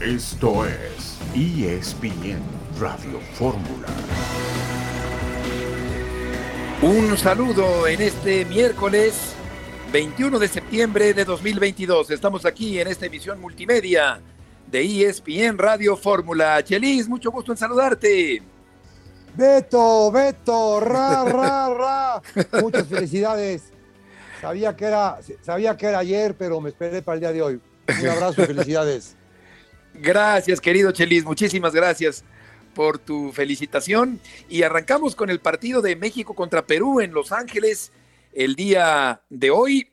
Esto es ESPN Radio Fórmula. Un saludo en este miércoles 21 de septiembre de 2022. Estamos aquí en esta emisión multimedia de ESPN Radio Fórmula. Chelis, mucho gusto en saludarte. Beto, Beto, ra, ra, ra. Muchas felicidades. Sabía que era, sabía que era ayer, pero me esperé para el día de hoy. Un abrazo y felicidades. Gracias, querido Chelis. Muchísimas gracias por tu felicitación. Y arrancamos con el partido de México contra Perú en Los Ángeles el día de hoy.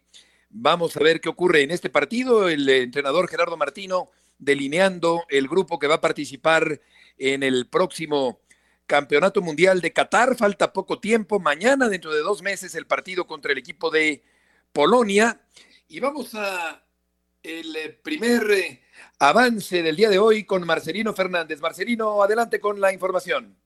Vamos a ver qué ocurre en este partido. El entrenador Gerardo Martino delineando el grupo que va a participar en el próximo Campeonato Mundial de Qatar. Falta poco tiempo. Mañana, dentro de dos meses, el partido contra el equipo de Polonia. Y vamos a el primer eh, avance del día de hoy con Marcelino Fernández. Marcelino, adelante con la información.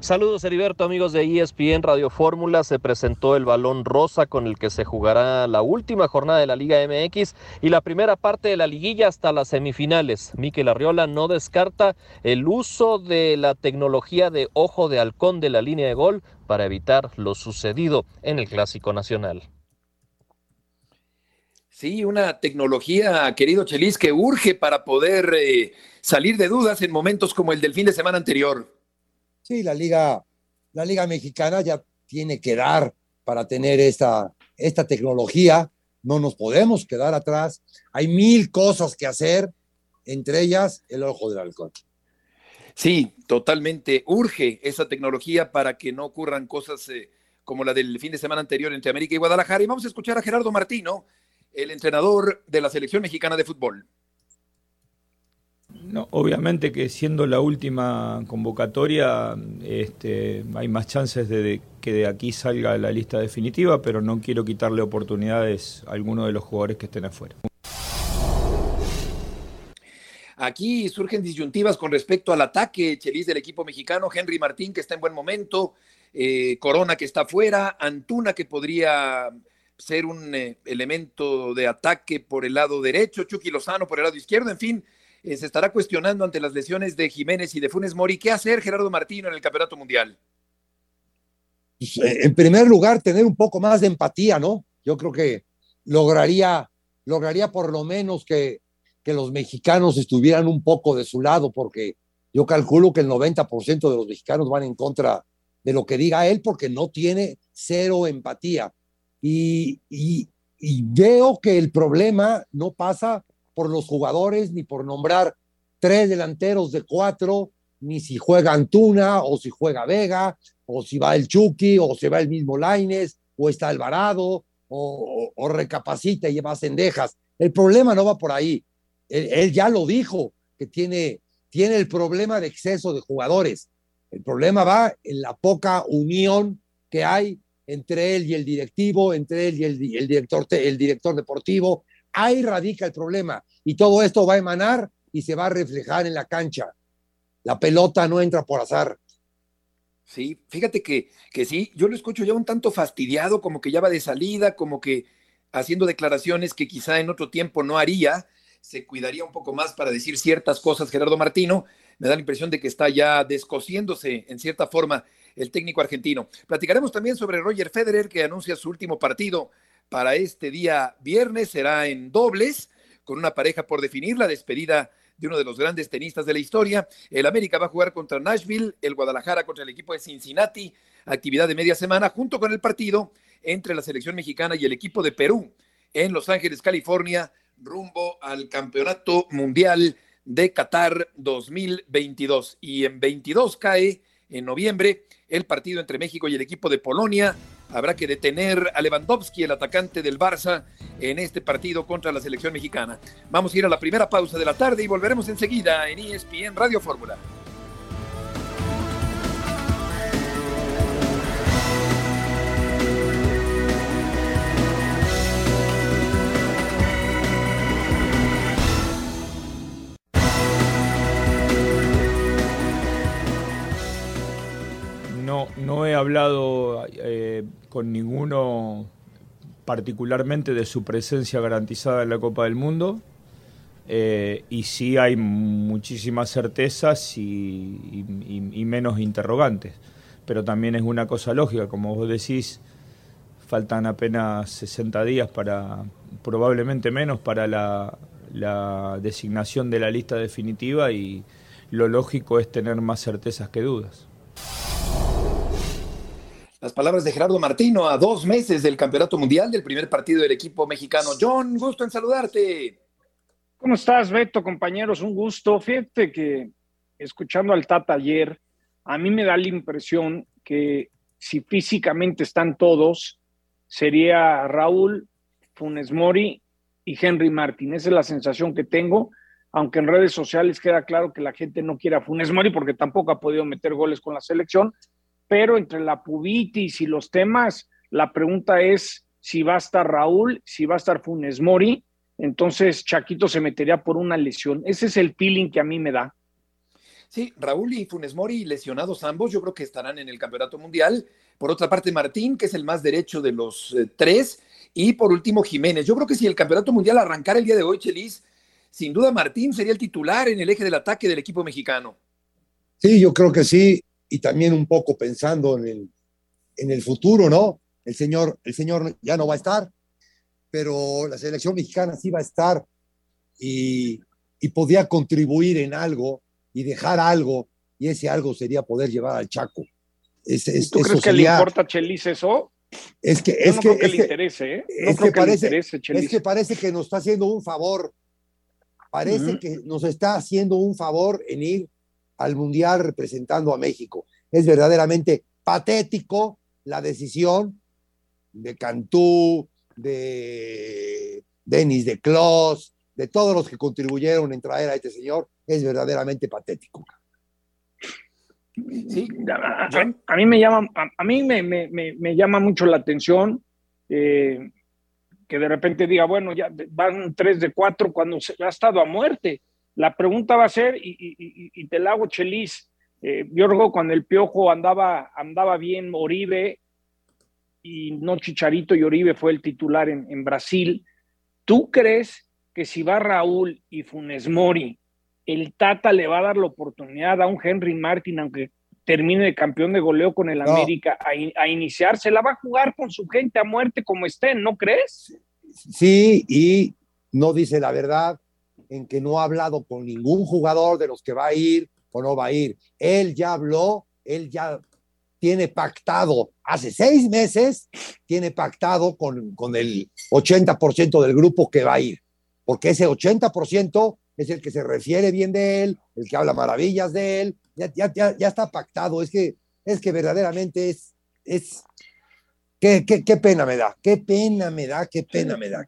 Saludos Heriberto, amigos de ESPN Radio Fórmula. Se presentó el balón rosa con el que se jugará la última jornada de la Liga MX y la primera parte de la liguilla hasta las semifinales. Miquel Arriola no descarta el uso de la tecnología de ojo de halcón de la línea de gol para evitar lo sucedido en el Clásico Nacional. Sí, una tecnología, querido Chelis, que urge para poder eh, salir de dudas en momentos como el del fin de semana anterior. Sí, la liga, la liga mexicana ya tiene que dar para tener esta, esta tecnología. No nos podemos quedar atrás. Hay mil cosas que hacer, entre ellas el ojo del halcón. Sí, totalmente. Urge esa tecnología para que no ocurran cosas eh, como la del fin de semana anterior entre América y Guadalajara. Y vamos a escuchar a Gerardo Martino, el entrenador de la selección mexicana de fútbol. No, obviamente que siendo la última convocatoria este, hay más chances de, que de aquí salga la lista definitiva, pero no quiero quitarle oportunidades a alguno de los jugadores que estén afuera. Aquí surgen disyuntivas con respecto al ataque, Chelis del equipo mexicano, Henry Martín que está en buen momento, eh, Corona que está fuera, Antuna que podría ser un eh, elemento de ataque por el lado derecho, Chucky Lozano por el lado izquierdo, en fin, eh, se estará cuestionando ante las lesiones de Jiménez y de Funes Mori qué hacer Gerardo Martino en el Campeonato Mundial. Eh, en primer lugar, tener un poco más de empatía, ¿no? Yo creo que lograría, lograría por lo menos que, que los mexicanos estuvieran un poco de su lado, porque yo calculo que el 90% de los mexicanos van en contra de lo que diga él, porque no tiene cero empatía. Y, veo que el problema no pasa por los jugadores ni por nombrar tres delanteros de cuatro, ni si juega Antuna o si juega Vega, o si va el Chucky, o si va el mismo Laines, o está Alvarado, o, o, recapacita y lleva cendejas. El problema no va por ahí. Él, él, ya lo dijo, que tiene, tiene el problema de exceso de jugadores. El problema va en la poca unión que hay entre él y el directivo, entre él y el, director, el director deportivo. Ahí radica el problema y todo esto va a emanar y se va a reflejar en la cancha. La pelota no entra por azar. Sí, fíjate que, que sí, yo lo escucho ya un tanto fastidiado, como que ya va de salida, como que haciendo declaraciones que quizá en otro tiempo no haría, se cuidaría un poco más para decir ciertas cosas Gerardo Martino. Me da la impresión de que está ya descosiéndose en cierta forma el técnico argentino. Platicaremos también sobre Roger Federer, que anuncia su último partido para este día viernes. Será en dobles, con una pareja por definir, la despedida de uno de los grandes tenistas de la historia. El América va a jugar contra Nashville, el Guadalajara contra el equipo de Cincinnati, actividad de media semana, junto con el partido entre la selección mexicana y el equipo de Perú en Los Ángeles, California, rumbo al Campeonato Mundial de Qatar 2022. Y en 22 cae en noviembre el partido entre México y el equipo de Polonia. Habrá que detener a Lewandowski, el atacante del Barça, en este partido contra la selección mexicana. Vamos a ir a la primera pausa de la tarde y volveremos enseguida en ESPN Radio Fórmula. No he hablado eh, con ninguno particularmente de su presencia garantizada en la Copa del Mundo. Eh, y sí hay muchísimas certezas y, menos interrogantes. Pero también es una cosa lógica, como vos decís, faltan apenas 60 días para, probablemente menos, para la, la designación de la lista definitiva y lo lógico es tener más certezas que dudas. Las palabras de Gerardo Martino a dos meses del Campeonato Mundial del primer partido del equipo mexicano. John, gusto en saludarte. ¿Cómo estás, Beto, compañeros? Un gusto. Fíjate que escuchando al Tata ayer, a mí me da la impresión que si físicamente están todos, sería Raúl, Funes Mori y Henry Martin. Esa es la sensación que tengo, aunque en redes sociales queda claro que la gente no quiere a Funes Mori porque tampoco ha podido meter goles con la selección, pero entre la pubitis y los temas, la pregunta es si va a estar Raúl, si va a estar Funes Mori, entonces Chaquito se metería por una lesión. Ese es el feeling que a mí me da. Sí, Raúl y Funes Mori, lesionados ambos, yo creo que estarán en el Campeonato Mundial. Por otra parte, Martín, que es el más derecho de los eh, tres. Y por último, Jiménez. Yo creo que si el Campeonato Mundial arrancara el día de hoy, Chelis, sin duda Martín sería el titular en el eje del ataque del equipo mexicano. Sí, yo creo que sí y también un poco pensando en el, en el futuro, ¿no? El señor, el señor ya no va a estar, pero la selección mexicana sí va a estar y, y podía contribuir en algo y dejar algo, y ese algo sería poder llevar al Chaco. ¿Tú crees que le importa a Chelis eso? Es que, es que, le interese, es que, parece, es que parece que nos está haciendo un favor. Parece que nos está haciendo un favor en ir al Mundial representando a México. Es verdaderamente patético la decisión de Cantú, de Denis de Clos, de todos los que contribuyeron en traer a este señor, es verdaderamente patético. Sí, a, mí me llama, a, mí me, llama mucho la atención eh, que de repente diga, bueno, ya van tres de cuatro cuando se ha estado a muerte. La pregunta va a ser, y, te la hago, Chelis, eh, yo recuerdo cuando el Piojo andaba, andaba bien, Oribe, y no Chicharito y Oribe fue el titular en, Brasil. ¿Tú crees que si va Raúl y Funes Mori, el Tata le va a dar la oportunidad a un Henry Martin, aunque termine de campeón de goleo con el América, a, a, iniciarse? ¿La va a jugar con su gente a muerte como estén, no crees? Sí, y no dice la verdad en que no ha hablado con ningún jugador de los que va a ir o no va a ir. Él ya habló, él ya tiene pactado, hace seis meses, tiene pactado con, con el 80% del grupo que va a ir, porque ese 80% es el que se refiere bien de él, el que habla maravillas de él, ya, ya, ya, está pactado, es que, es que verdaderamente es, es, qué, qué, qué pena me da, qué pena me da, qué pena me da.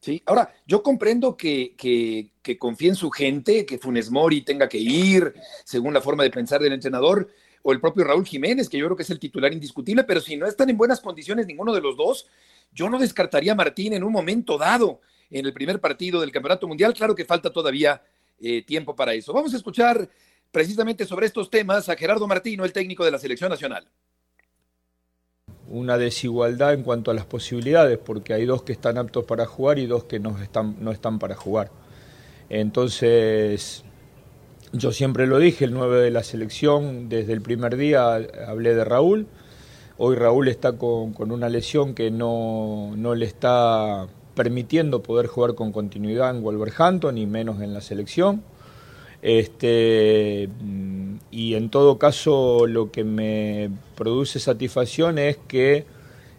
Sí, ahora, yo comprendo que, que, que confíe en su gente, que Funes Mori tenga que ir, según la forma de pensar del entrenador, o el propio Raúl Jiménez, que yo creo que es el titular indiscutible, pero si no están en buenas condiciones ninguno de los dos, yo no descartaría a Martín en un momento dado en el primer partido del Campeonato Mundial. Claro que falta todavía eh, tiempo para eso. Vamos a escuchar precisamente sobre estos temas a Gerardo Martino, el técnico de la Selección Nacional una desigualdad en cuanto a las posibilidades, porque hay dos que están aptos para jugar y dos que no están, no están para jugar. Entonces, yo siempre lo dije, el 9 de la selección, desde el primer día hablé de Raúl. Hoy Raúl está con, con una lesión que no, no, le está permitiendo poder jugar con continuidad en Wolverhampton y menos en la selección. Este, y en todo caso lo que me produce satisfacción es que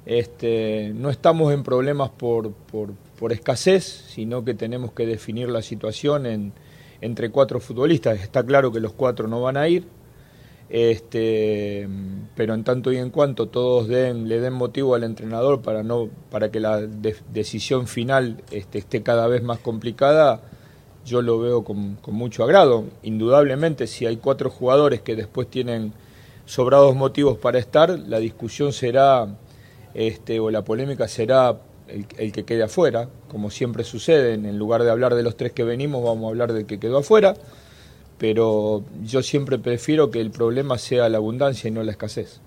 este, no estamos en problemas por, por, escasez, sino que tenemos que definir la situación en, entre cuatro futbolistas. Está claro que los cuatro no van a ir, este, pero en tanto y en cuanto todos le den motivo al entrenador para, no, para que la decisión final este, esté cada vez más complicada, yo lo veo con, mucho agrado. Indudablemente, si hay cuatro jugadores que después tienen sobrados motivos para estar, la discusión será, este, o la polémica será el, que quede afuera, como siempre sucede, en lugar de hablar de los tres que venimos, vamos a hablar del que quedó afuera, pero yo siempre prefiero que el problema sea la abundancia y no la escasez.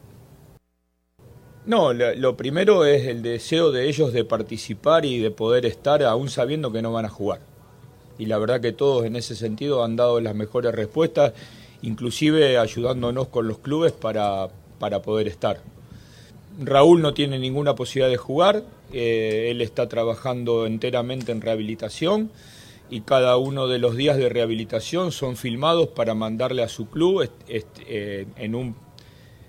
No, lo primero es el deseo de ellos de participar y de poder estar aún sabiendo que no van a jugar y la verdad que todos en ese sentido han dado las mejores respuestas, inclusive ayudándonos con los clubes para, para poder estar. Raúl no tiene ninguna posibilidad de jugar, eh, él está trabajando enteramente en rehabilitación y cada uno de los días de rehabilitación son filmados para mandarle a su club eh, en un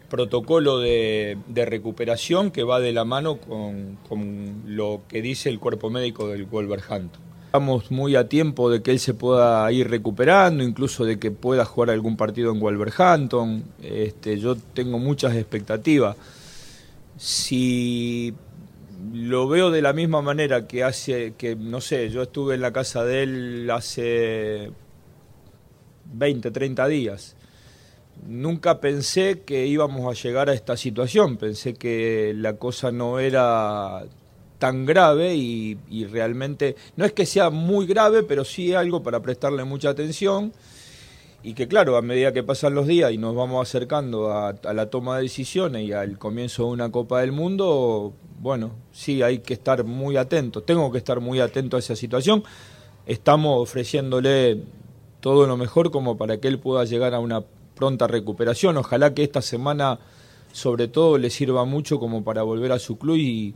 protocolo de, recuperación que va de la mano con, con, lo que dice el cuerpo médico del Wolverhampton. Estamos muy a tiempo de que él se pueda ir recuperando, incluso de que pueda jugar algún partido en Wolverhampton. Este, yo tengo muchas expectativas. Si lo veo de la misma manera que hace, que no sé, yo estuve en la casa de él hace 20, 30 días. Nunca pensé que íbamos a llegar a esta situación, pensé que la cosa no era tan grave y, realmente no es que sea muy grave, pero sí algo para prestarle mucha atención y que claro, a medida que pasan los días y nos vamos acercando a, a, la toma de decisiones y al comienzo de una Copa del Mundo, bueno, sí hay que estar muy atento, tengo que estar muy atento a esa situación. Estamos ofreciéndole todo lo mejor como para que él pueda llegar a una pronta recuperación. Ojalá que esta semana sobre todo le sirva mucho como para volver a su club y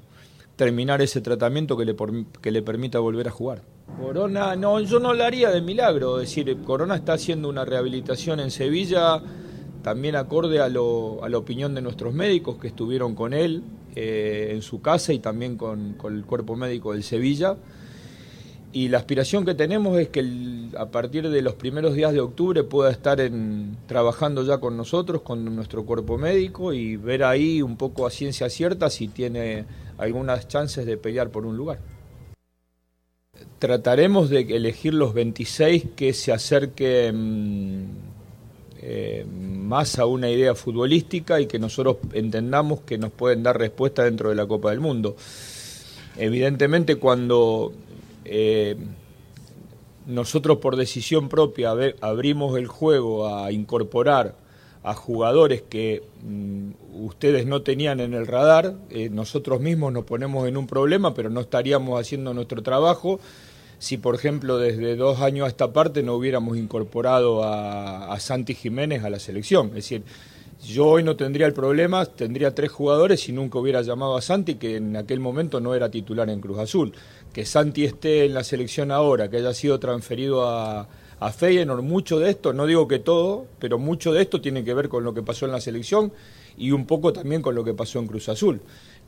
terminar ese tratamiento que le, que le permita volver a jugar. Corona, no, yo no lo haría de milagro, es decir, Corona está haciendo una rehabilitación en Sevilla, también acorde a, lo, a la opinión de nuestros médicos que estuvieron con él eh, en su casa y también con, con el cuerpo médico del Sevilla. Y la aspiración que tenemos es que a partir de los primeros días de octubre pueda estar en, trabajando ya con nosotros, con nuestro cuerpo médico y ver ahí un poco a ciencia cierta si tiene algunas chances de pelear por un lugar. Trataremos de elegir los 26 que se acerquen eh, más a una idea futbolística y que nosotros entendamos que nos pueden dar respuesta dentro de la Copa del Mundo. Evidentemente cuando eh, nosotros por decisión propia abrimos el juego a incorporar a jugadores que mm, ustedes no tenían en el radar, eh, nosotros mismos nos ponemos en un problema, pero no estaríamos haciendo nuestro trabajo si, por ejemplo, desde dos años a esta parte no hubiéramos incorporado a, a Santi Jiménez a la selección. Es decir, yo hoy no tendría el problema, tendría tres jugadores si nunca hubiera llamado a Santi, que en aquel momento no era titular en Cruz Azul que Santi esté en la selección ahora, que haya sido transferido a, Feyenoord, mucho de esto, no digo que todo, pero mucho de esto tiene que ver con lo que pasó en la selección y un poco también con lo que pasó en Cruz Azul.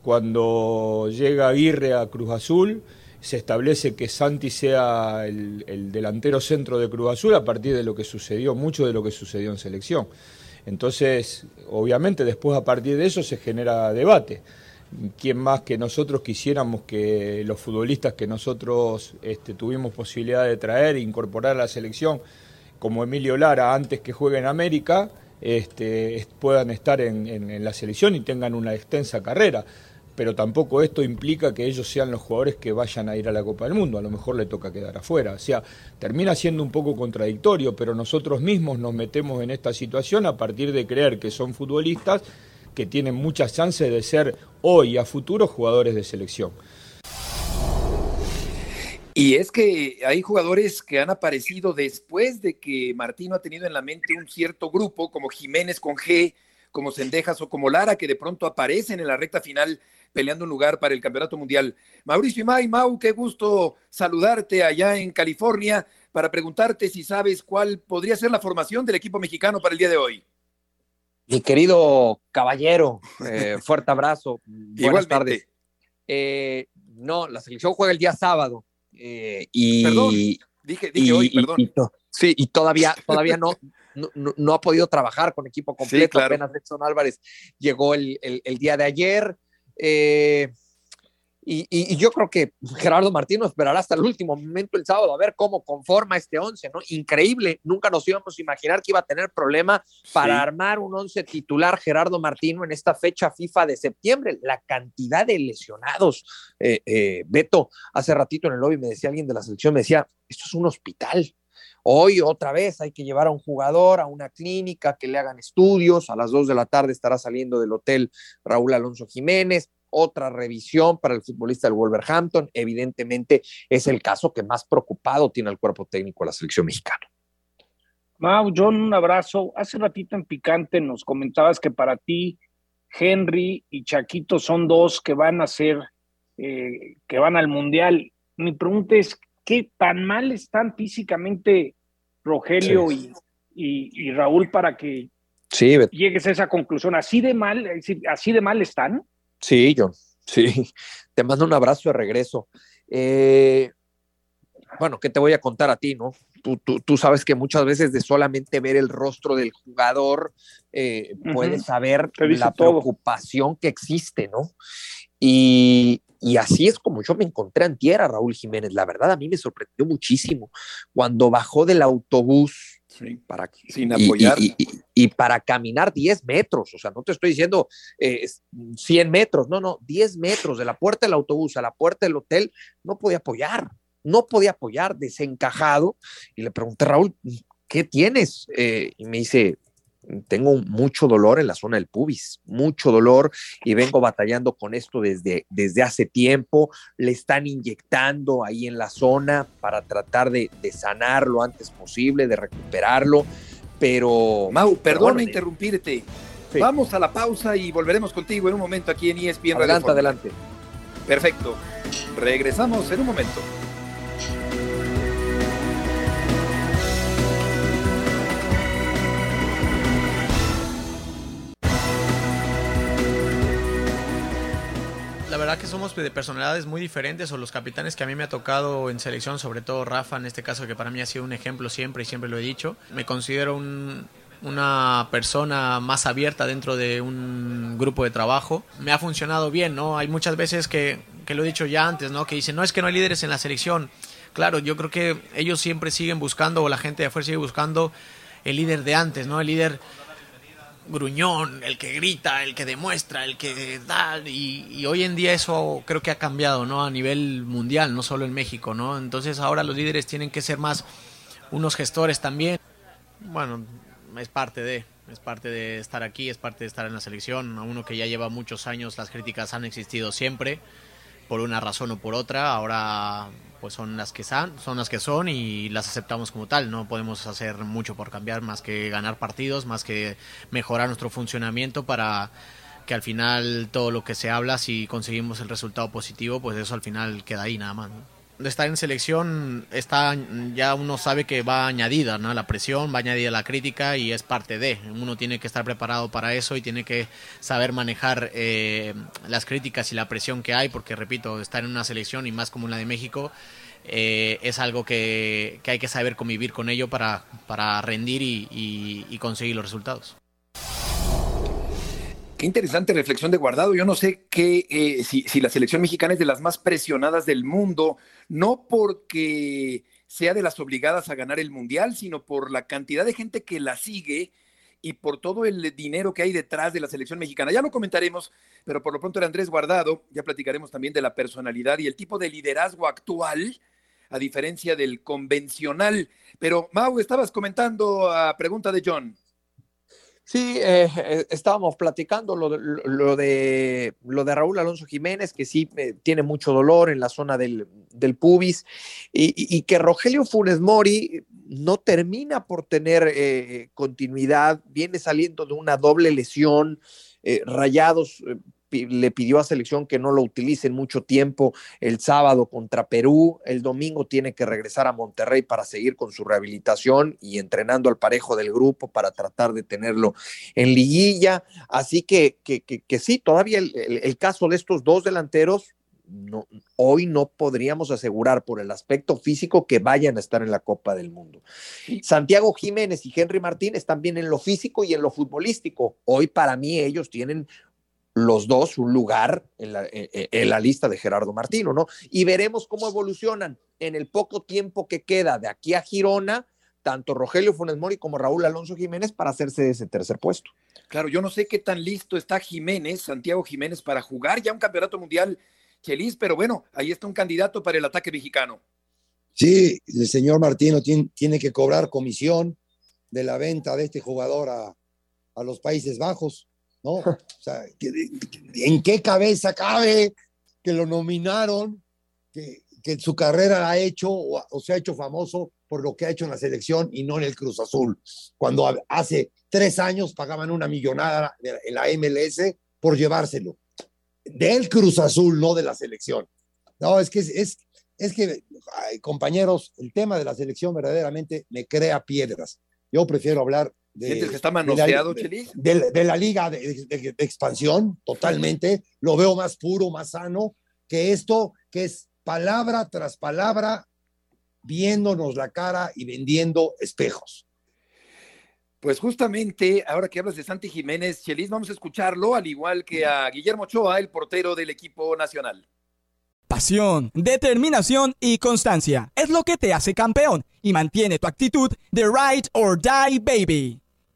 Cuando llega Aguirre a Cruz Azul, se establece que Santi sea el, delantero centro de Cruz Azul a partir de lo que sucedió, mucho de lo que sucedió en selección. Entonces, obviamente, después a partir de eso se genera debate quién más que nosotros quisiéramos que los futbolistas que nosotros este, tuvimos posibilidad de traer e incorporar a la selección, como Emilio Lara, antes que juegue en América, este, puedan estar en, en, la selección y tengan una extensa carrera. Pero tampoco esto implica que ellos sean los jugadores que vayan a ir a la Copa del Mundo, a lo mejor le toca quedar afuera. O sea, termina siendo un poco contradictorio, pero nosotros mismos nos metemos en esta situación a partir de creer que son futbolistas que tienen muchas chances de ser hoy a futuro jugadores de selección. Y es que hay jugadores que han aparecido después de que Martino ha tenido en la mente un cierto grupo, como Jiménez con G, como Sendejas o como Lara, que de pronto aparecen en la recta final peleando un lugar para el Campeonato Mundial. Mauricio Imay, Mau, qué gusto saludarte allá en California para preguntarte si sabes cuál podría ser la formación del equipo mexicano para el día de hoy. Mi querido caballero, eh, fuerte abrazo. Buenas tardes. Eh, no, la selección juega el día sábado. Eh, y, perdón, dije, dije hoy, perdón. Y, sí, y todavía, todavía no, no, no, ha podido trabajar con equipo completo. Sí, claro. Apenas Edson Álvarez llegó el, el, el día de ayer. Eh, y, y, yo creo que Gerardo Martino esperará hasta el último momento el sábado a ver cómo conforma este 11, ¿no? Increíble, nunca nos íbamos a imaginar que iba a tener problema para sí. armar un 11 titular Gerardo Martino en esta fecha FIFA de septiembre. La cantidad de lesionados, eh, eh, Beto, hace ratito en el lobby me decía alguien de la selección, me decía, esto es un hospital. Hoy otra vez hay que llevar a un jugador a una clínica que le hagan estudios. A las 2 de la tarde estará saliendo del hotel Raúl Alonso Jiménez otra revisión para el futbolista del Wolverhampton. Evidentemente es el caso que más preocupado tiene el cuerpo técnico de la selección mexicana. Mau, John, un abrazo. Hace ratito en Picante nos comentabas que para ti Henry y Chaquito son dos que van a ser, eh, que van al Mundial. Mi pregunta es, ¿qué tan mal están físicamente Rogelio y, Raúl para que llegues a esa conclusión? ¿Así de mal, así de mal están? Sí, John, sí. Te mando un abrazo de regreso. Eh, bueno, ¿qué te voy a contar a ti, no? Tú, sabes que muchas veces de solamente ver el rostro del jugador eh, puedes saber la preocupación que existe, ¿no? Y, así es como yo me encontré en tierra, Raúl Jiménez. La verdad, a mí me sorprendió muchísimo cuando bajó del autobús para, Sin apoyar. Y, para caminar 10 metros, o sea, no te estoy diciendo 100 eh, metros, no, no, 10 metros de la puerta del autobús a la puerta del hotel, no podía apoyar no podía apoyar, desencajado. Y le pregunté, Raúl, ¿qué tienes? Eh, y me dice, tengo mucho dolor en la zona del pubis, mucho dolor y vengo batallando con esto desde, desde hace tiempo. Le están inyectando ahí en la zona para tratar de, sanar lo antes posible, de recuperarlo. Pero. Mau, perdona interrumpirte. Vamos a la pausa y volveremos contigo en un momento aquí en ESPN Adelante, adelante. Perfecto. Regresamos en un momento. Verdad que somos de personalidades muy diferentes o los capitanes que a mí me ha tocado en selección, sobre todo Rafa en este caso que para mí ha sido un ejemplo siempre y siempre lo he dicho. Me considero una persona más abierta dentro de un grupo de trabajo. Me ha funcionado bien, ¿no? Hay muchas veces que, que lo he dicho ya antes, ¿no? Que dicen, no es que no hay líderes en la selección. Claro, yo creo que ellos siempre siguen buscando, o la gente de afuera sigue buscando el líder de antes, ¿no? El líder gruñón, el que grita, el que demuestra, el que da, y, hoy en día eso creo que ha cambiado, ¿no? A nivel mundial, no solo en México, ¿no? Entonces ahora los líderes tienen que ser más unos gestores también. Bueno, es parte de, es parte de estar aquí, es parte de estar en la selección. A uno que ya lleva muchos años, las críticas han existido siempre, por una razón o por otra. Ahora pues son las que son, son las que son y las aceptamos como tal. No podemos hacer mucho por cambiar más que ganar partidos, más que mejorar nuestro funcionamiento para que al final todo lo que se habla, si conseguimos el resultado positivo, pues eso al final queda ahí nada más. Estar en selección está ya uno sabe que va añadida, ¿no? La presión va añadida la crítica y es parte de. Uno tiene que estar preparado para eso y tiene que saber manejar eh, las críticas y la presión que hay, porque repito, estar en una selección y más como la de México eh, es algo que, hay que saber convivir con ello para, para rendir y conseguir los resultados. Qué interesante reflexión de Guardado. Yo no sé qué, eh, si, la selección mexicana es de las más presionadas del mundo, no porque sea de las obligadas a ganar el Mundial, sino por la cantidad de gente que la sigue y por todo el dinero que hay detrás de la selección mexicana. Ya lo comentaremos, pero por lo pronto era Andrés Guardado. Ya platicaremos también de la personalidad y el tipo de liderazgo actual, a diferencia del convencional. Pero Mau, estabas comentando a pregunta de John. Sí, eh, eh, estábamos platicando lo, de, lo de Raúl Alonso Jiménez, que sí eh, tiene mucho dolor en la zona del, pubis, y, que Rogelio Funes Mori no termina por tener continuidad, viene saliendo de una doble lesión, rayados le pidió a selección que no lo utilicen mucho tiempo el sábado contra Perú, el domingo tiene que regresar a Monterrey para seguir con su rehabilitación y entrenando al parejo del grupo para tratar de tenerlo en liguilla. Así que, que, que, sí, todavía el, caso de estos dos delanteros, no, hoy no podríamos asegurar por el aspecto físico que vayan a estar en la Copa del Mundo. Santiago Jiménez y Henry Martín están bien en lo físico y en lo futbolístico. Hoy para mí ellos tienen los dos un lugar en la, en la, lista de Gerardo Martino, ¿no? Y veremos cómo evolucionan en el poco tiempo que queda de aquí a Girona, tanto Rogelio Funes Mori como Raúl Alonso Jiménez para hacerse ese tercer puesto. Claro, yo no sé qué tan listo está Jiménez, Santiago Jiménez, para jugar ya un campeonato mundial, Chelis, pero bueno, ahí está un candidato para el ataque mexicano. Sí, el señor Martino tiene, tiene que cobrar comisión de la venta de este jugador a, a los Países Bajos ¿no? O sea, ¿en qué cabeza cabe que lo nominaron, que, que su carrera ha hecho o, se ha hecho famoso por lo que ha hecho en la selección y no en el Cruz Azul? Cuando hace tres años pagaban una millonada en la MLS por llevárselo. Del Cruz Azul, no de la selección. No, es que es, es, que, compañeros, el tema de la selección verdaderamente me crea piedras. Yo prefiero hablar de, que está manoseado, de, de, la liga de, expansión, totalmente. Lo veo más puro, más sano que esto, que es palabra tras palabra, viéndonos la cara y vendiendo espejos. Pues justamente, ahora que hablas de Santi Jiménez, Chelis, vamos a escucharlo, al igual que a Guillermo Ochoa, el portero del equipo nacional. Pasión, determinación y constancia es lo que te hace campeón y mantiene tu actitud de ride or die baby.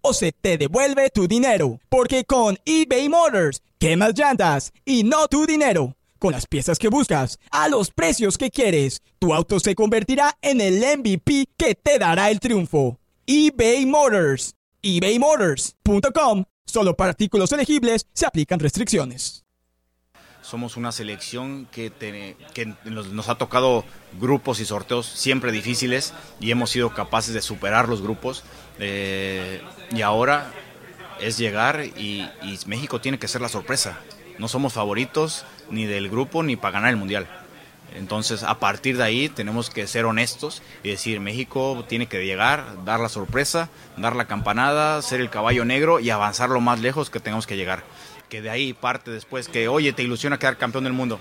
o se te devuelve tu dinero. Porque con eBay Motors, quemas llantas y no tu dinero. Con las piezas que buscas, a los precios que quieres, tu auto se convertirá en el MVP que te dará el triunfo. eBay Motors. ebaymotors.com Solo para artículos elegibles se aplican restricciones. Somos una selección que, nos, ha tocado grupos y sorteos siempre difíciles y hemos sido capaces de superar los grupos. Eh, y ahora es llegar y, y México tiene que ser la sorpresa. No somos favoritos ni del grupo ni para ganar el Mundial. Entonces, a partir de ahí tenemos que ser honestos y decir, México tiene que llegar, dar la sorpresa, dar la campanada, ser el caballo negro y avanzar lo más lejos que tengamos que llegar. Que de ahí parte después que, oye, ¿te ilusiona quedar campeón del mundo?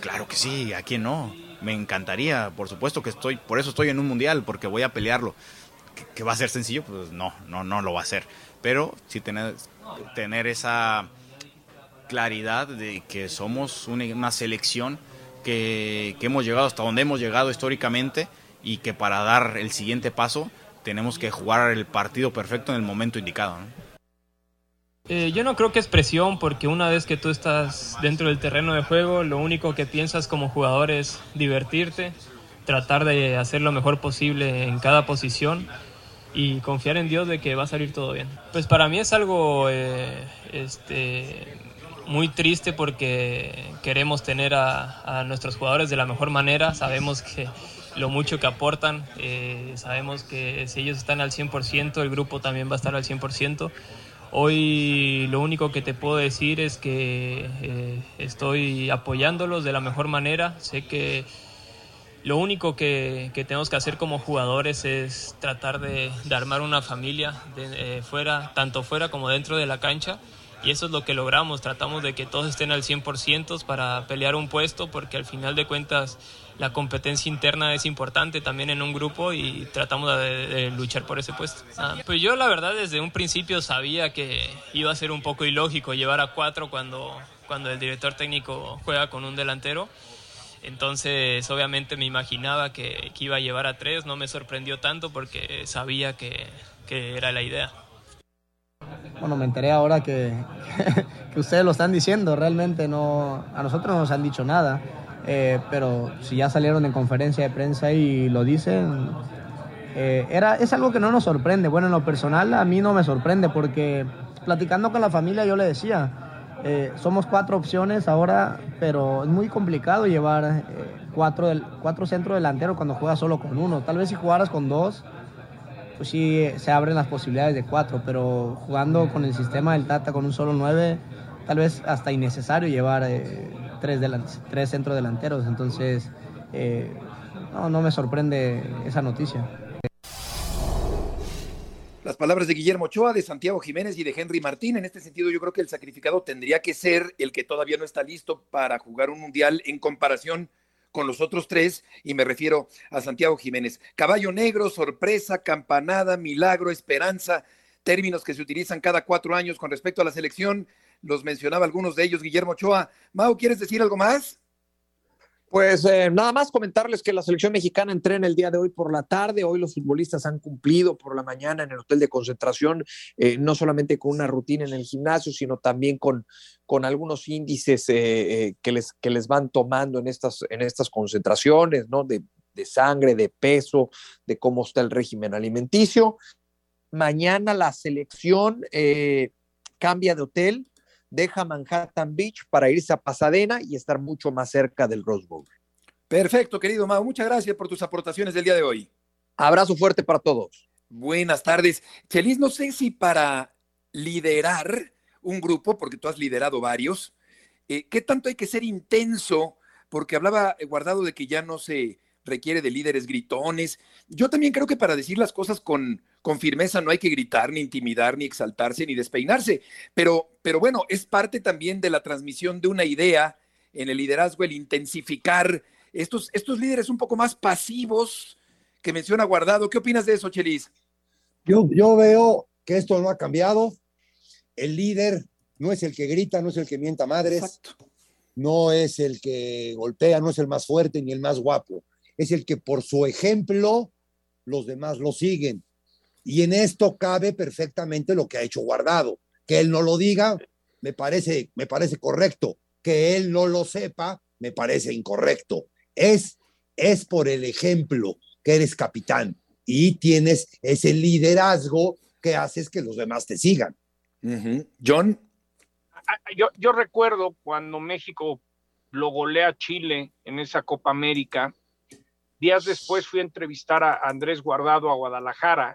Claro que sí, ¿a quién no? Me encantaría, por supuesto que estoy, por eso estoy en un mundial, porque voy a pelearlo. ¿Que, va a ser sencillo? Pues no, no, no lo va a ser. Pero sí tener, tener esa claridad de que somos una selección que, hemos llegado hasta donde hemos llegado históricamente y que para dar el siguiente paso tenemos que jugar el partido perfecto en el momento indicado. Eh, yo no creo que es presión porque una vez que tú estás dentro del terreno de juego, lo único que piensas como jugador es divertirte, tratar de hacer lo mejor posible en cada posición y confiar en Dios de que va a salir todo bien. Pues para mí es algo eh, este, muy triste porque queremos tener a, nuestros jugadores de la mejor manera. Sabemos que lo mucho que aportan, eh, sabemos que si ellos están al 100%, el grupo también va a estar al 100%. Hoy lo único que te puedo decir es que eh, estoy apoyándolos de la mejor manera. Sé que lo único que, tenemos que hacer como jugadores es tratar de, armar una familia eh, fuera, tanto fuera como dentro de la cancha y eso es lo que logramos, tratamos de que todos estén al 100% para pelear un puesto porque al final de cuentas la competencia interna es importante también en un grupo y tratamos de, luchar por ese puesto. Pues yo la verdad desde un principio sabía que iba a ser un poco ilógico llevar a cuatro cuando, cuando el director técnico juega con un delantero. Entonces, obviamente me imaginaba que, que, iba a llevar a tres, no me sorprendió tanto porque sabía que, que era la idea. Bueno, me enteré ahora que, que, ustedes lo están diciendo, realmente no, a nosotros no nos han dicho nada, eh, pero si ya salieron en conferencia de prensa y lo dicen, eh, era, es algo que no nos sorprende. Bueno, en lo personal a mí no me sorprende porque platicando con la familia yo le decía, eh, somos cuatro opciones ahora, pero es muy complicado llevar cuatro, del, cuatro centro delanteros cuando juegas solo con uno. Tal vez si jugaras con dos pues sí se abren las posibilidades de cuatro, pero jugando con el sistema del Tata con un solo nueve, tal vez hasta innecesario llevar eh, tres, tres centros delanteros. Entonces, eh, no, no me sorprende esa noticia. Las palabras de Guillermo Ochoa, de Santiago Jiménez y de Henry Martín. En este sentido, yo creo que el sacrificado tendría que ser el que todavía no está listo para jugar un mundial en comparación con los otros tres, y me refiero a Santiago Jiménez. Caballo negro, sorpresa, campanada, milagro, esperanza, términos que se utilizan cada cuatro años con respecto a la selección. los mencionaba algunos de ellos, Guillermo Ochoa. Mau, ¿quieres decir algo más? Pues eh, nada más comentarles que la selección mexicana entrena el día de hoy por la tarde. Hoy los futbolistas han cumplido por la mañana en el hotel de concentración, eh, no solamente con una rutina en el gimnasio, sino también con, con algunos índices eh, que, les, que les van tomando en estas, en estas concentraciones, ¿no? De, de sangre, de peso, de cómo está el régimen alimenticio. Mañana la selección cambia de hotel deja Manhattan Beach para irse a Pasadena y estar mucho más cerca del Rose Bowl. Perfecto, querido Mau. Muchas gracias por tus aportaciones del día de hoy. Abrazo fuerte para todos. Buenas tardes. Chelis, no sé si para liderar un grupo, porque tú has liderado varios, eh, ¿qué tanto hay que ser intenso? Porque hablaba eh, Guardado de que ya no se requiere de líderes gritones. Yo también creo que para decir las cosas con, con firmeza no hay que gritar, ni intimidar, ni exaltarse, ni despeinarse. Pero, pero bueno, es parte también de la transmisión de una idea en el liderazgo, el intensificar estos, estos líderes un poco más pasivos que menciona Guardado. ¿Qué opinas de eso, Chelis? Yo, yo veo que esto no ha cambiado. El líder no es el que grita, no es el que mienta madres, no es el que golpea, no es el más fuerte ni el más guapo es el que por su ejemplo los demás lo siguen. Y en esto cabe perfectamente lo que ha hecho Guardado. Que él no lo diga, me parece, me parece correcto. Que él no lo sepa, me parece incorrecto. Es, es por el ejemplo que eres capitán y tienes ese liderazgo que haces que los demás te sigan. John. Yo, yo recuerdo cuando México lo golea a Chile en esa Copa América, Días después fui a entrevistar a Andrés Guardado a Guadalajara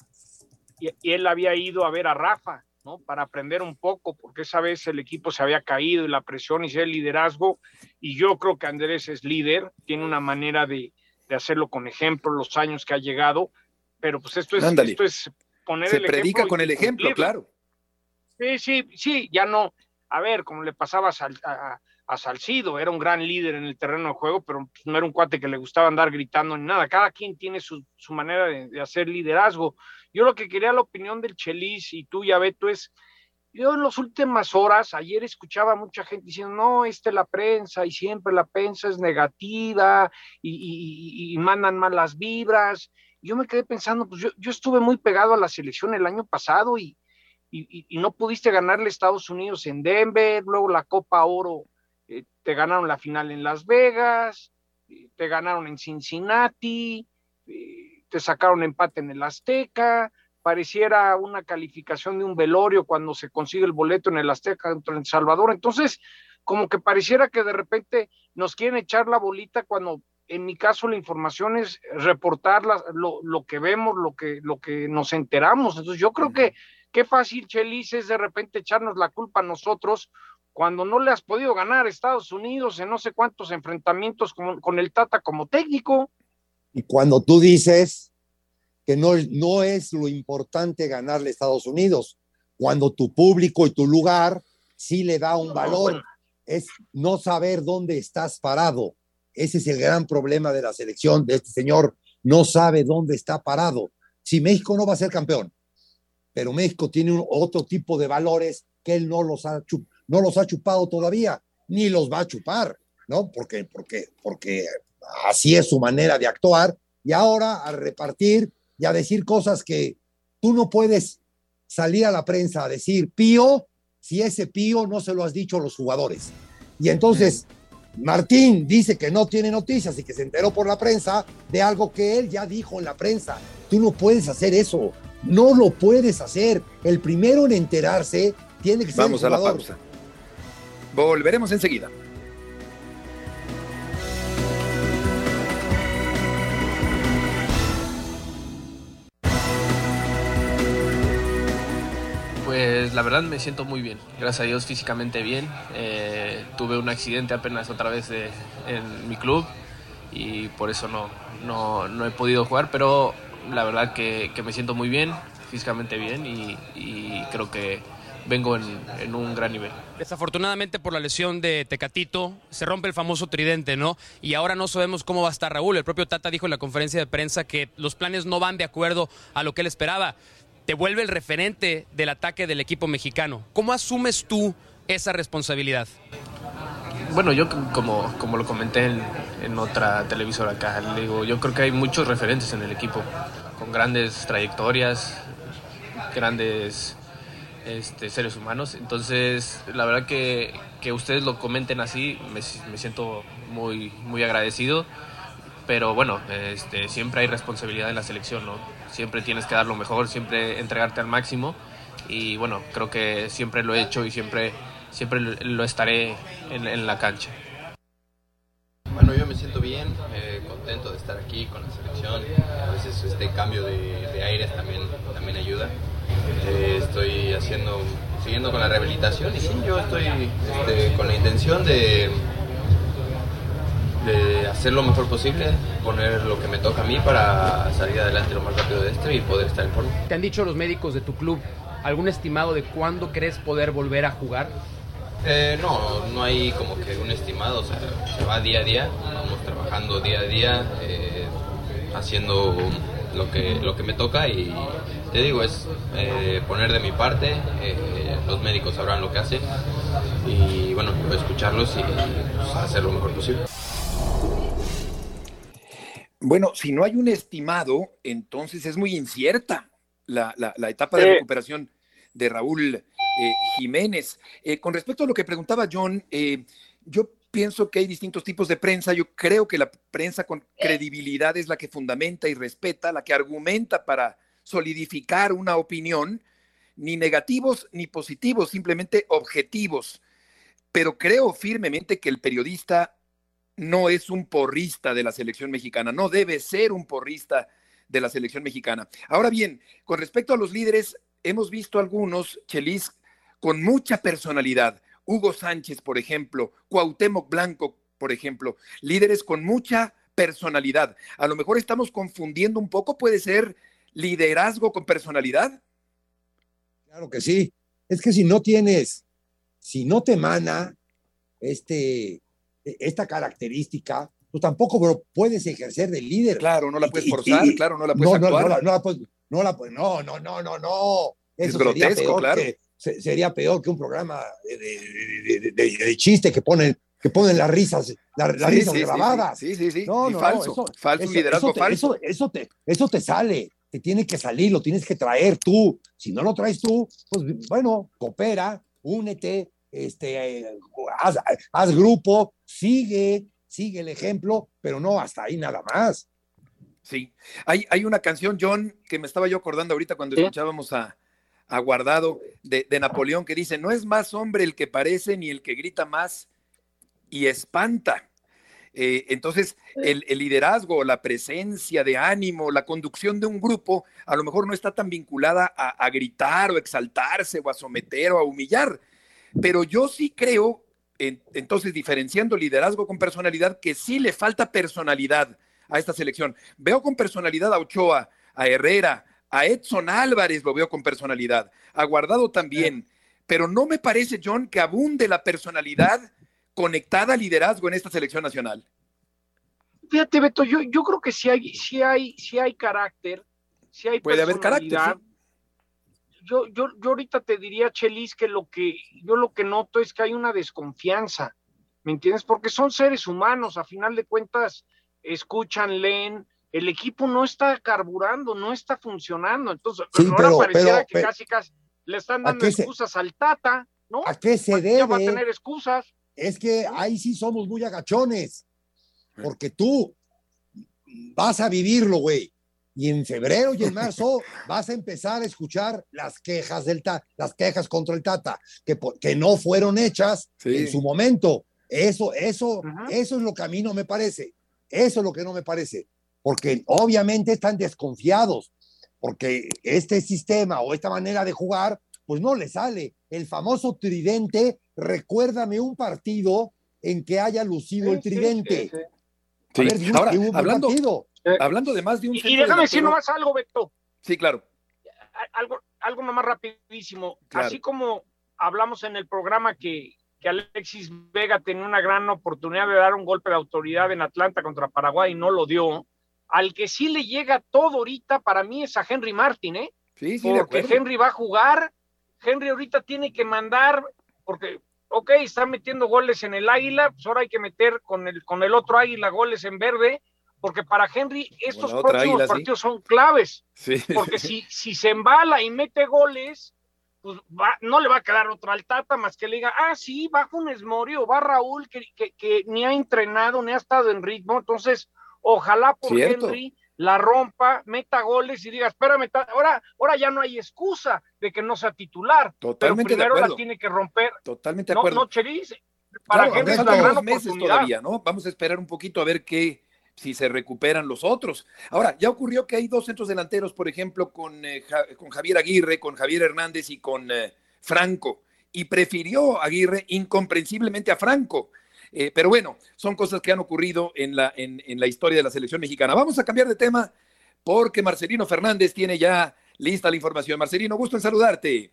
y, él había ido a ver a Rafa, ¿no? Para aprender un poco, porque esa vez el equipo se había caído y la presión y el liderazgo. Y yo creo que Andrés es líder, tiene una manera de, hacerlo con ejemplo, los años que ha llegado, pero pues esto es, esto es poner se el predica con el ejemplo, claro. Sí, sí, sí, ya no. A ver, como le pasaba a, a Salcido, era un gran líder en el terreno de juego, pero pues, no era un cuate que le gustaba andar gritando ni nada. Cada quien tiene su, manera de, hacer liderazgo. Yo lo que quería la opinión del Chelis y tú, ya Beto, es, yo en las últimas horas, ayer escuchaba a mucha gente diciendo, no, esta es la prensa y siempre la prensa es negativa y, mandan malas vibras. yo me quedé pensando, pues yo, yo estuve muy pegado a la selección el año pasado y, y, no pudiste ganarle a Estados Unidos en Denver, luego la Copa Oro te ganaron la final en Las Vegas, te ganaron en Cincinnati, te sacaron empate en el Azteca, pareciera una calificación de un velorio cuando se consigue el boleto en el Azteca contra El Salvador. Entonces, como que pareciera que de repente nos quieren echar la bolita cuando en mi caso la información es reportar lo, lo, que vemos, lo que, lo que nos enteramos. Entonces yo creo que qué fácil, Chelis, es de repente echarnos la culpa a nosotros cuando no le has podido ganar a Estados Unidos en no sé cuántos enfrentamientos con, el Tata como técnico. Y cuando tú dices que no, no es lo importante ganarle a Estados Unidos, cuando tu público y tu lugar sí le da un valor, es no saber dónde estás parado. Ese es el gran problema de la selección de este señor. No sabe dónde está parado. Si México no va a ser campeón, pero México tiene un, otro tipo de valores que él no los ha no los ha chupado todavía, ni los va a chupar, ¿no? Porque, porque, porque así es su manera de actuar. Y ahora a repartir y a decir cosas que tú no puedes salir a la prensa a decir pío si ese pío no se lo has dicho a los jugadores. Y entonces Martín dice que no tiene noticias y que se enteró por la prensa de algo que él ya dijo en la prensa. Tú no puedes hacer eso. No lo puedes hacer. El primero en enterarse tiene que ser Vamos a la pausa. Volveremos enseguida. Pues la verdad me siento muy bien, gracias a Dios físicamente bien. Eh, tuve un accidente apenas otra vez en mi club y por eso no, no, he podido jugar, pero la verdad que, me siento muy bien, físicamente bien y creo que vengo en, un gran nivel. Desafortunadamente por la lesión de Tecatito se rompe el famoso tridente, ¿no? Y ahora no sabemos cómo va a estar Raúl. El propio Tata dijo en la conferencia de prensa que los planes no van de acuerdo a lo que él esperaba. Te vuelve el referente del ataque del equipo mexicano. ¿Cómo asumes tú esa responsabilidad? Bueno, yo como, como lo comenté en, en otra televisora acá, le digo, yo creo que hay muchos referentes en el equipo, con grandes trayectorias, grandes este, seres humanos. Entonces, la verdad que, que ustedes lo comenten así, me, me, siento muy, muy agradecido. Pero bueno, este, siempre hay responsabilidad en la selección, ¿no? Siempre tienes que dar lo mejor, siempre entregarte al máximo. Y bueno, creo que siempre lo he hecho y siempre, siempre lo estaré en, la cancha. Bueno, yo me siento bien, eh, contento de estar aquí con la selección. A veces este cambio de, de aires también, también ayuda. Haciendo, siguiendo con la rehabilitación y sí, yo estoy este, con la intención de, de hacer lo mejor posible, poner lo que me toca a mí para salir adelante lo más rápido de esto y poder estar en forma. ¿Te han dicho los médicos de tu club algún estimado de cuándo crees poder volver a jugar? Eh, no, no hay como que un estimado, o sea, se va día a día, vamos trabajando día a día, eh, haciendo lo que, lo que me toca y te digo, es eh, poner de mi parte, eh, los médicos sabrán lo que hacen y bueno, escucharlos y pues, hacer lo mejor posible. Bueno, si no hay un estimado, entonces es muy incierta la, la, la etapa de recuperación de Raúl eh, Jiménez. Eh, con respecto a lo que preguntaba John, eh, yo pienso que hay distintos tipos de prensa. Yo creo que la prensa con credibilidad es la que fundamenta y respeta, la que argumenta para solidificar una opinión, ni negativos ni positivos, simplemente objetivos. Pero creo firmemente que el periodista no es un porrista de la selección mexicana, no debe ser un porrista de la selección mexicana. Ahora bien, con respecto a los líderes, hemos visto algunos, Chelis, con mucha personalidad. Hugo Sánchez, por ejemplo, Cuauhtémoc Blanco, por ejemplo, líderes con mucha personalidad. A lo mejor estamos confundiendo un poco, puede ser liderazgo con personalidad. Claro que sí. Es que si no tienes, si no te emana este, esta característica, pues tampoco puedes ejercer de líder. Claro, no la puedes forzar, y, y, claro, no la puedes no, actuar. No, no, no, la puedes, no, la puedes, no, no, no, no, no. Eso es grotesco, sería peor claro. Que, sería peor que un programa de, de, de, de chiste que ponen que ponen las risas, las, las sí, risas sí, grabadas. Sí, sí, sí. No, falso, eso, falso eso, liderazgo eso te, falso. Eso, te, eso te sale, te tiene que salir, lo tienes que traer tú. Si no lo traes tú, pues bueno, coopera, únete, este, eh, haz, haz grupo, sigue, sigue el ejemplo, pero no hasta ahí nada más. Sí, hay, hay una canción, John, que me estaba yo acordando ahorita cuando ¿Sí? escuchábamos a, a Guardado de, de, Napoleón, que dice, no es más hombre el que parece ni el que grita más y espanta. Eh, entonces, el, el, liderazgo, la presencia de ánimo, la conducción de un grupo, a lo mejor no está tan vinculada a, a gritar o exaltarse o a someter o a humillar, pero yo sí creo, en, entonces, diferenciando liderazgo con personalidad, que sí le falta personalidad a esta selección. Veo con personalidad a Ochoa, a Herrera, a Edson Álvarez lo veo con personalidad, a Guardado también, pero no me parece, John, que abunde la personalidad conectada al liderazgo en esta selección nacional. Fíjate, Beto, yo, yo creo que sí hay, sí hay, sí hay carácter, sí hay Puede haber carácter. ¿sí? Yo, yo, yo ahorita te diría, Chelis, que lo que yo lo que noto es que hay una desconfianza, ¿me entiendes? Porque son seres humanos, a final de cuentas, escuchan, leen, el equipo no está carburando, no está funcionando. Entonces, sí, ahora pero, pareciera pero, que pero, casi casi le están dando excusas se, al Tata, ¿no? ¿A qué se debe? Ya va a tener excusas. Es que ahí sí somos muy agachones, porque tú vas a vivirlo, güey. Y en febrero y en marzo vas a empezar a escuchar las quejas del Tata, las quejas contra el Tata, que, que no fueron hechas sí. en su momento. Eso, eso, eso es lo que a mí no me parece. Eso es lo que no me parece porque obviamente están desconfiados, porque este sistema o esta manera de jugar, pues no le sale. El famoso tridente, recuérdame un partido en que haya lucido sí, el tridente. Sí, sí, ver, Ahora, hablando, partido. Hablando de más de un... Y, y déjame decir nomás algo, Beto. Sí, claro. Algo, algo nomás rapidísimo. Claro. Así como hablamos en el programa que, que Alexis Vega tenía una gran oportunidad de dar un golpe de autoridad en Atlanta contra Paraguay y no lo dio, al que sí le llega todo ahorita para mí es a Henry Martin, ¿eh? Sí, sí, porque Henry va a jugar, Henry ahorita tiene que mandar, porque ok, está metiendo goles en el Águila, pues ahora hay que meter con el, con el otro Águila goles en verde, porque para Henry estos próximos partidos son claves. Porque si, si se embala y mete goles, pues no le va a quedar otra al Tata más que le diga, ah, sí, va Funes Mori o va Raúl, que, que, ni ha entrenado, ni ha estado en ritmo. Entonces, ojalá por Henry la rompa, meta goles y diga, espérame, ahora, ahora ya no hay excusa de que no sea titular. Totalmente pero primero la tiene que romper. Totalmente de acuerdo. No, para Henry es gran meses todavía, ¿no? Vamos a esperar un poquito a ver qué, si se recuperan los otros. Ahora, ya ocurrió que hay dos centros delanteros, por ejemplo, con, eh, con Javier Aguirre, con Javier Hernández y con eh, Franco, y prefirió Aguirre incomprensiblemente a Franco. Eh, pero bueno, son cosas que han ocurrido en la, en, en la historia de la selección mexicana. Vamos a cambiar de tema porque Marcelino Fernández tiene ya lista la información. Marcelino, gusto en saludarte.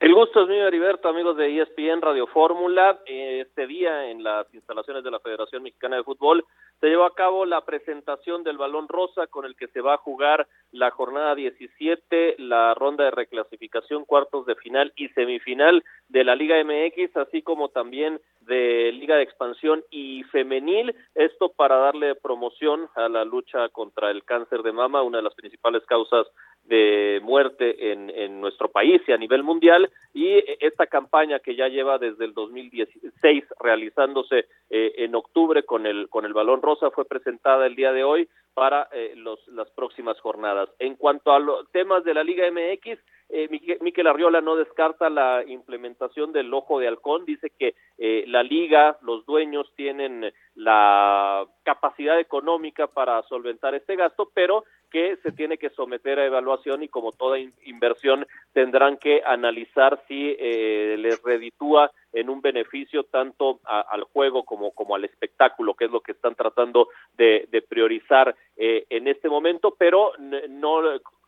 El gusto es mío, Heriberto, amigos de ESPN Radio Fórmula. Este día en las instalaciones de la Federación Mexicana de Fútbol se llevó a cabo la presentación del balón rosa con el que se va a jugar la jornada 17, la ronda de reclasificación, cuartos de final y semifinal de la Liga MX, así como también de Liga de Expansión y Femenil, esto para darle promoción a la lucha contra el cáncer de mama, una de las principales causas de muerte en, nuestro país y a nivel mundial. Y esta campaña que ya lleva desde el 2016 realizándose eh, en octubre con el con el balón rosa fue presentada el día de hoy para eh, las próximas jornadas. En cuanto a los temas de la Liga MX, eh, Miquel Arriola no descarta la implementación del ojo de halcón, dice que eh, la liga, los dueños tienen la capacidad económica para solventar este gasto, pero que se tiene que someter a evaluación y como toda inversión tendrán que analizar si eh, les reditúa en un beneficio tanto al juego como, como al espectáculo, que es lo que están tratando de, priorizar eh, en este momento, pero no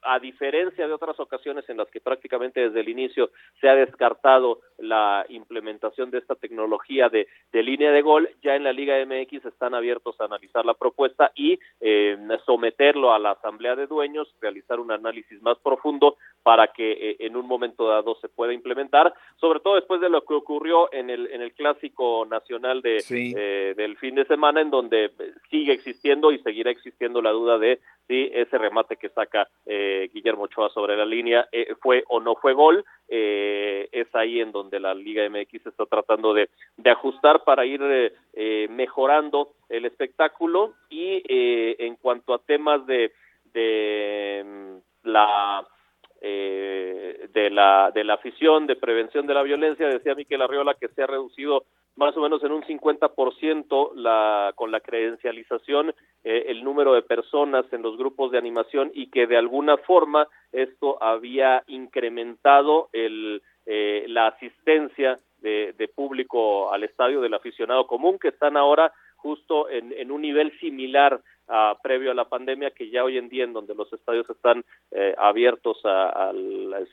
a diferencia de otras ocasiones en las que prácticamente desde el inicio se ha descartado la implementación de esta tecnología de, línea de gol, ya en la Liga MX están abiertos a analizar la propuesta y eh, someterlo a la Asamblea de Dueños, realizar un análisis más profundo para que eh, en un momento dado se pueda implementar, sobre todo después de lo que ocurrió en el, en el clásico nacional de, eh, del fin de semana, en donde sigue existiendo y seguirá existiendo la duda de si ese remate que saca eh, Guillermo Ochoa sobre la línea eh, fue o no fue gol. Eh, es ahí en donde la Liga MX está tratando de, de ajustar para ir mejorando el espectáculo y en cuanto a temas de, de mm, la de la de la afición de prevención de la violencia. Decía Miquel Arriola que se ha reducido más o menos en un 50% la, con la credencialización eh, el número de personas en los grupos de animación y que de alguna forma esto había incrementado el, eh, la asistencia de, de, público al estadio del aficionado común, que están ahora justo en, en un nivel similar a, previo a la pandemia, que ya hoy en día en donde los estadios están eh, abiertos a,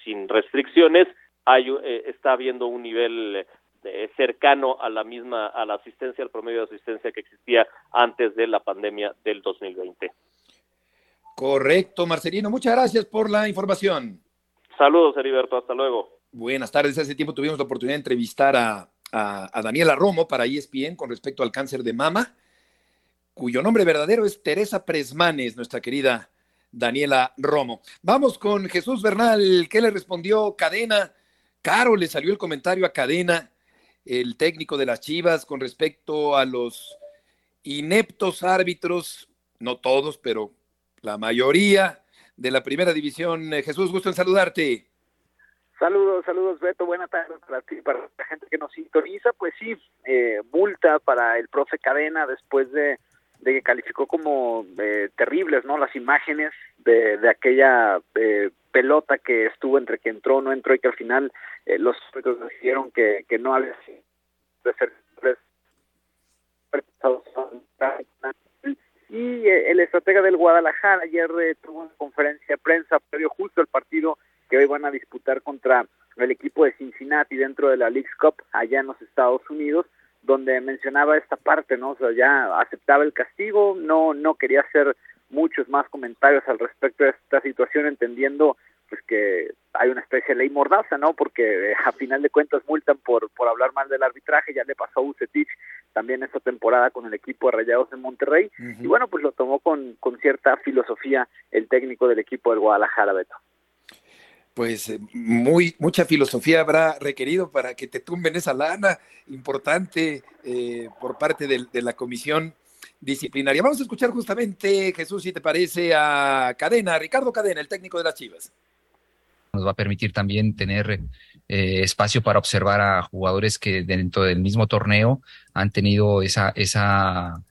sin restricciones, hay, está habiendo un nivel eh, cercano a la misma, a la asistencia, al promedio de asistencia que existía antes de la pandemia del 2020. Correcto, Marcelino. Muchas gracias por la información. Saludos, Heriberto. Hasta luego. Buenas tardes. Hace tiempo tuvimos la oportunidad de entrevistar a, a, Daniela Romo para ESPN con respecto al cáncer de mama, cuyo nombre verdadero es Teresa Presmanes, nuestra querida Daniela Romo. Vamos con Jesús Bernal. ¿Qué le respondió Cadena? Caro le salió el comentario a Cadena el técnico de las Chivas con respecto a los ineptos árbitros, no todos, pero la mayoría de la primera división. Eh, Jesús, gusto en saludarte. Saludos, saludos Beto, buenas tardes para ti, para la gente que nos sintoniza. Pues sí, eh, multa para el profe Cadena después de, que calificó como eh, terribles, ¿no? Las imágenes de, de aquella eh, pelota que estuvo entre que entró o no entró y que al final eh, los árbitros decidieron que, que no había de ser y eh, el estratega del Guadalajara ayer eh, tuvo una conferencia de prensa previo justo al partido que hoy van a disputar contra el equipo de Cincinnati dentro de la League's Cup allá en los Estados Unidos donde mencionaba esta parte, ¿no? O sea, ya aceptaba el castigo, no no quería hacer muchos más comentarios al respecto de esta situación, entendiendo pues que hay una especie de ley mordaza, ¿no? Porque eh, a final de cuentas multan por, por hablar mal del arbitraje, ya le pasó a Ucetich también esta temporada con el equipo de Rayados de Monterrey, y bueno, pues lo tomó con, con cierta filosofía el técnico del equipo del Guadalajara, Beto pues eh, muy mucha filosofía habrá requerido para que te tumben esa lana importante eh, por parte de, la comisión disciplinaria. Vamos a escuchar justamente, Jesús, si te parece, a Cadena, Ricardo Cadena, el técnico de las Chivas. Nos va a permitir también tener eh, espacio para observar a jugadores que dentro del mismo torneo han tenido esa, esa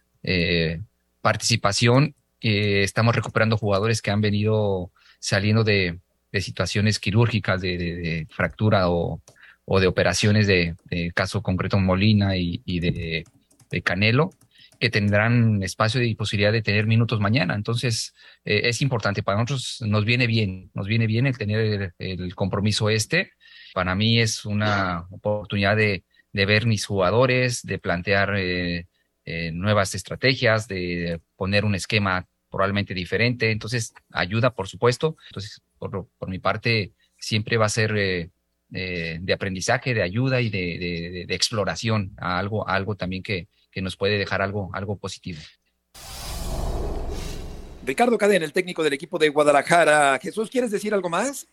participación. estamos recuperando jugadores que han venido saliendo de, de situaciones quirúrgicas, de, fractura o, o, de operaciones de, caso concreto Molina y, y de, Canelo, que tendrán espacio y posibilidad de tener minutos mañana. Entonces, eh, es importante. Para nosotros nos viene bien, nos viene bien el tener el, compromiso este. Para mí es una oportunidad de, de ver mis jugadores, de plantear eh, eh, nuevas estrategias, de poner un esquema probablemente diferente. Entonces, ayuda, por supuesto. Entonces, por, mi parte, siempre va a ser eh, eh, de aprendizaje, de ayuda y de, exploración a algo, algo también que, que, nos puede dejar algo, algo positivo. Ricardo Cadena, el técnico del equipo de Guadalajara. Jesús, ¿quieres decir algo más?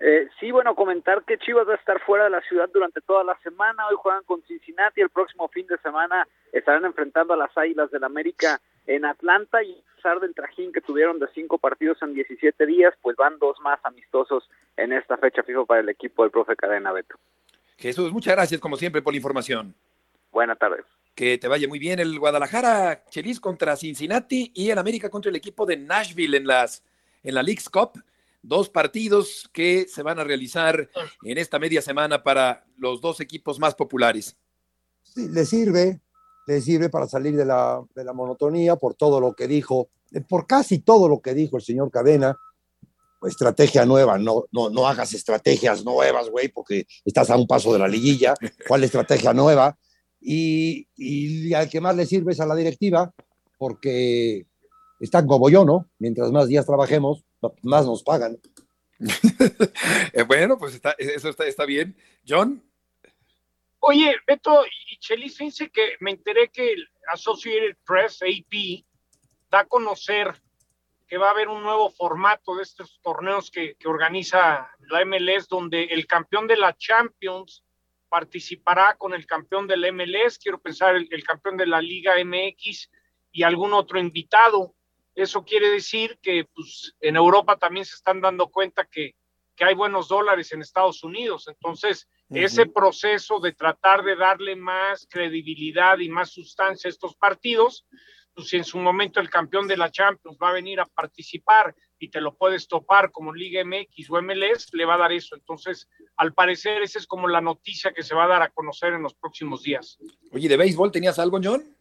Eh, sí, bueno, comentar que Chivas va a estar fuera de la ciudad durante toda la semana. Hoy juegan con Cincinnati, el próximo fin de semana estarán enfrentando a las Águilas del América en Atlanta y pesar del trajín que tuvieron de cinco partidos en 17 días, pues van dos más amistosos en esta fecha fijo para el equipo del profe Cadena Beto. Jesús, muchas gracias como siempre por la información. Buenas tardes. Que te vaya muy bien el Guadalajara, Chelis contra Cincinnati y el América contra el equipo de Nashville en las en la League's Cup. Dos partidos que se van a realizar en esta media semana para los dos equipos más populares. Sí, le sirve, le sirve para salir de la, de la monotonía por todo lo que dijo, por casi todo lo que dijo el señor Cadena. Estrategia nueva, no, no, no hagas estrategias nuevas, güey, porque estás a un paso de la liguilla. ¿Cuál estrategia nueva? Y, y al que más le sirve es a la directiva, porque están como yo, ¿no? Mientras más días trabajemos, más nos pagan. Eh, bueno, pues está, eso está, está bien. John, Oye, Beto y Chelis, fíjense que me enteré que el Associated Press, AP, da a conocer que va a haber un nuevo formato de estos torneos que, organiza la MLS, donde el campeón de la Champions participará con el campeón del MLS, quiero pensar el, el campeón de la Liga MX y algún otro invitado. Eso quiere decir que pues, en Europa también se están dando cuenta que, que hay buenos dólares en Estados Unidos. Entonces, ese proceso de tratar de darle más credibilidad y más sustancia a estos partidos, pues si en su momento el campeón de la Champions va a venir a participar y te lo puedes topar como Liga MX o MLS, le va a dar eso. Entonces, al parecer, esa es como la noticia que se va a dar a conocer en los próximos días. Oye, ¿de béisbol tenías algo, John?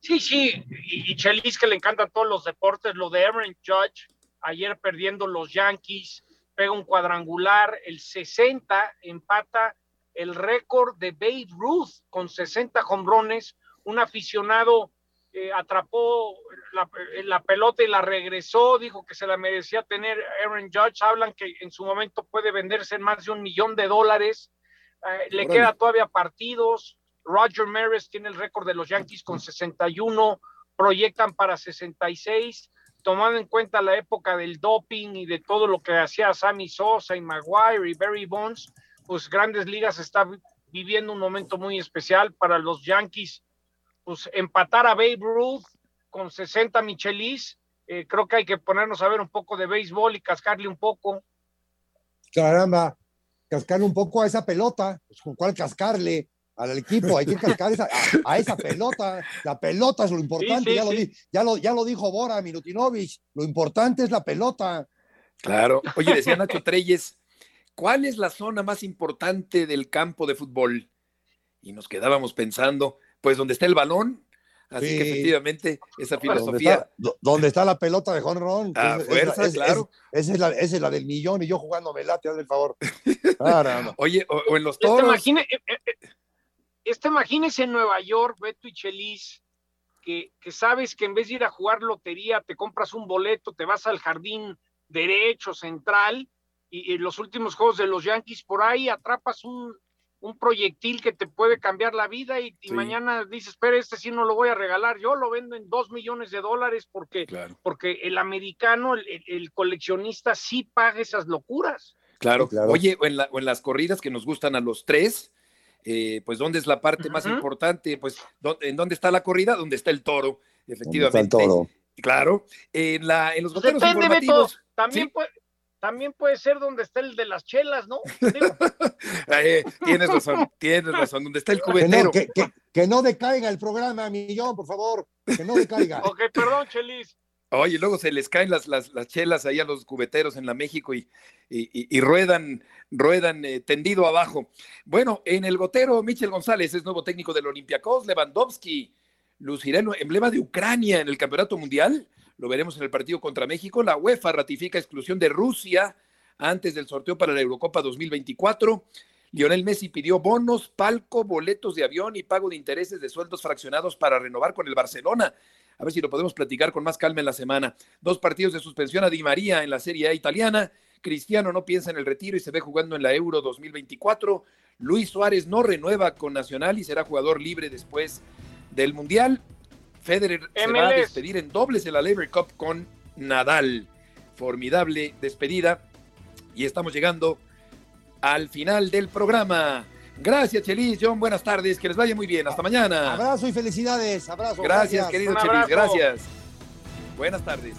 Sí, sí, y, y Chelis que le encantan todos los deportes, lo de Aaron Judge, ayer perdiendo los Yankees, pega un cuadrangular, el 60 empata el récord de Babe Ruth con 60 hombrones, un aficionado eh, atrapó la, pelota y la regresó, dijo que se la merecía tener. Aaron Judge, hablan que en su momento puede venderse en más de un millón de dólares, eh, le queda todavía partidos, Roger Maris tiene el récord de los Yankees con 61, proyectan para 66, tomando en cuenta la época del doping y de todo lo que hacía Sammy Sosa y Maguire y Barry Bonds, pues Grandes Ligas está viviendo un momento muy especial para los Yankees. Pues empatar a Babe Ruth con 60 Michelis, eh, creo que hay que ponernos a ver un poco de béisbol y cascarle un poco. Caramba, cascarle un poco a esa pelota, pues con cuál cascarle al equipo, hay que cascar a, esa pelota. La pelota es lo importante, ya, Lo ya, lo, ya, lo, dijo Bora Minutinovich, lo importante es la pelota. Claro. Oye, decía Nacho Treyes, ¿cuál es la zona más importante del campo de fútbol? Y nos quedábamos pensando, pues donde está el balón. Así que efectivamente, esa filosofía. Donde está, la pelota de Juan Ron. Ah, fuerza, claro. esa, es la, es la, del millón y yo jugando me late, haz el favor. Oye, o, en los toros. Imagine, eh, eh, eh, este imagínese en Nueva York, Beto y Chelis, que, que, sabes que en vez de ir a jugar lotería, te compras un boleto, te vas al jardín derecho, central, y en los últimos juegos de los Yankees, por ahí atrapas un, un proyectil que te puede cambiar la vida y, mañana dices, espera, este sí no lo voy a regalar, yo lo vendo en dos millones de dólares porque, porque el americano, el, coleccionista sí paga esas locuras. Claro, claro. Oye, o en, en, las corridas que nos gustan a los tres, eh, pues ¿dónde es la parte más importante? Pues ¿en dónde está la corrida? ¿Dónde está el toro? Efectivamente. Está el toro. Claro, en, la, en los pues informativos. También, puede, también puede ser donde está el de las chelas, ¿no? Eh, tienes razón, tienes razón, donde está el cubetero. Que no, decaiga el programa, Millón, por favor, que no decaiga. ok, perdón, Chelis. Oye, luego se les caen las, las, chelas ahí a los cubeteros en la México y, y, ruedan, ruedan eh, tendido abajo. Bueno, en el gotero, Michel González es nuevo técnico del Olympiacos, Lewandowski lucirá emblema de Ucrania en el Campeonato Mundial. Lo veremos en el partido contra México. La UEFA ratifica exclusión de Rusia antes del sorteo para la Eurocopa 2024. Lionel Messi pidió bonos, palco, boletos de avión y pago de intereses de sueldos fraccionados para renovar con el Barcelona. A ver si lo podemos platicar con más calma en la semana. Dos partidos de suspensión a Di María en la Serie A italiana. Cristiano no piensa en el retiro y se ve jugando en la Euro 2024. Luis Suárez no renueva con Nacional y será jugador libre después del Mundial. Federer se va a despedir en dobles en la Labor Cup con Nadal. Formidable despedida. Y estamos llegando al final del programa. Gracias, Chelis. John, buenas tardes. Que les vaya muy bien. Hasta mañana. Abrazo y felicidades. Abrazo. Gracias, querido Chelis. Gracias. Buenas tardes.